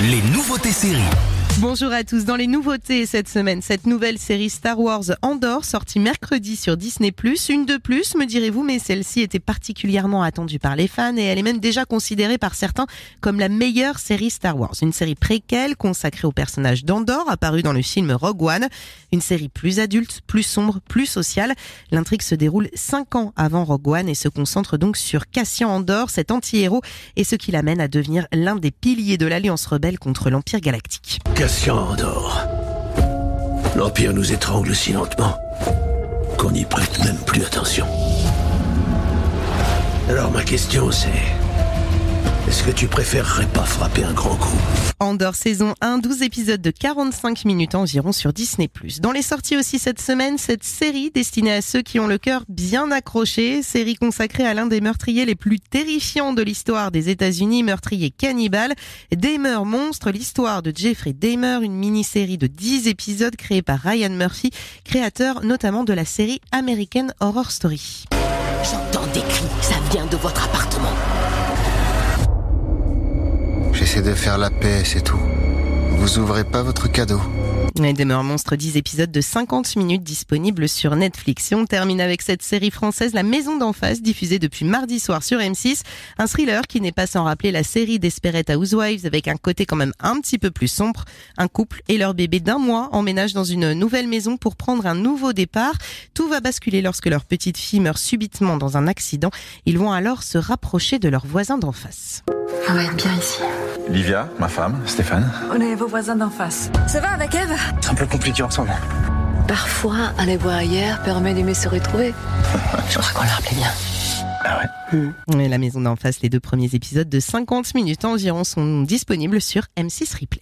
les nouveautés séries. Bonjour à tous. Dans les nouveautés cette semaine, cette nouvelle série Star Wars Andor sortie mercredi sur Disney+. Une de plus, me direz-vous, mais celle-ci était particulièrement attendue par les fans et elle est même déjà considérée par certains comme la meilleure série Star Wars. Une série préquelle consacrée au personnage d'Andor apparu dans le film Rogue One. Une série plus adulte, plus sombre, plus sociale. L'intrigue se déroule cinq ans avant Rogue One et se concentre donc sur Cassian Andor, cet anti-héros, et ce qui l'amène à devenir l'un des piliers de l'Alliance rebelle contre l'Empire galactique. L'Empire nous étrangle si lentement qu'on n'y prête même plus attention. Alors ma question c'est... Est-ce que tu préférerais pas frapper un grand coup Andor saison 1, 12 épisodes de 45 minutes environ sur Disney+. Dans les sorties aussi cette semaine, cette série destinée à ceux qui ont le cœur bien accroché, série consacrée à l'un des meurtriers les plus terrifiants de l'histoire des États-Unis, meurtrier cannibale, Dahmer Monstre, l'histoire de Jeffrey Dahmer, une mini-série de 10 épisodes créée par Ryan Murphy, créateur notamment de la série American Horror Story. J'entends des cris, ça vient de votre appartement. J'essaie de faire la paix, c'est tout. Vous ouvrez pas votre cadeau. Et Demeure Monstre, 10 épisodes de 50 minutes disponibles sur Netflix. Et on termine avec cette série française La Maison d'en face, diffusée depuis mardi soir sur M6. Un thriller qui n'est pas sans rappeler la série Desperate Housewives avec un côté quand même un petit peu plus sombre. Un couple et leur bébé d'un mois emménagent dans une nouvelle maison pour prendre un nouveau départ. Tout va basculer lorsque leur petite fille meurt subitement dans un accident. Ils vont alors se rapprocher de leurs voisins d'en face. On va être bien ici. Livia, ma femme, Stéphane. On est vos voisins d'en face. Ça va avec Eve? C'est un peu compliqué ensemble. Parfois, aller voir ailleurs permet d'aimer se retrouver. Je crois qu'on leur plaît bien. Ah ouais Et la maison d'en face, les deux premiers épisodes de 50 minutes environ sont disponibles sur M6 Replay.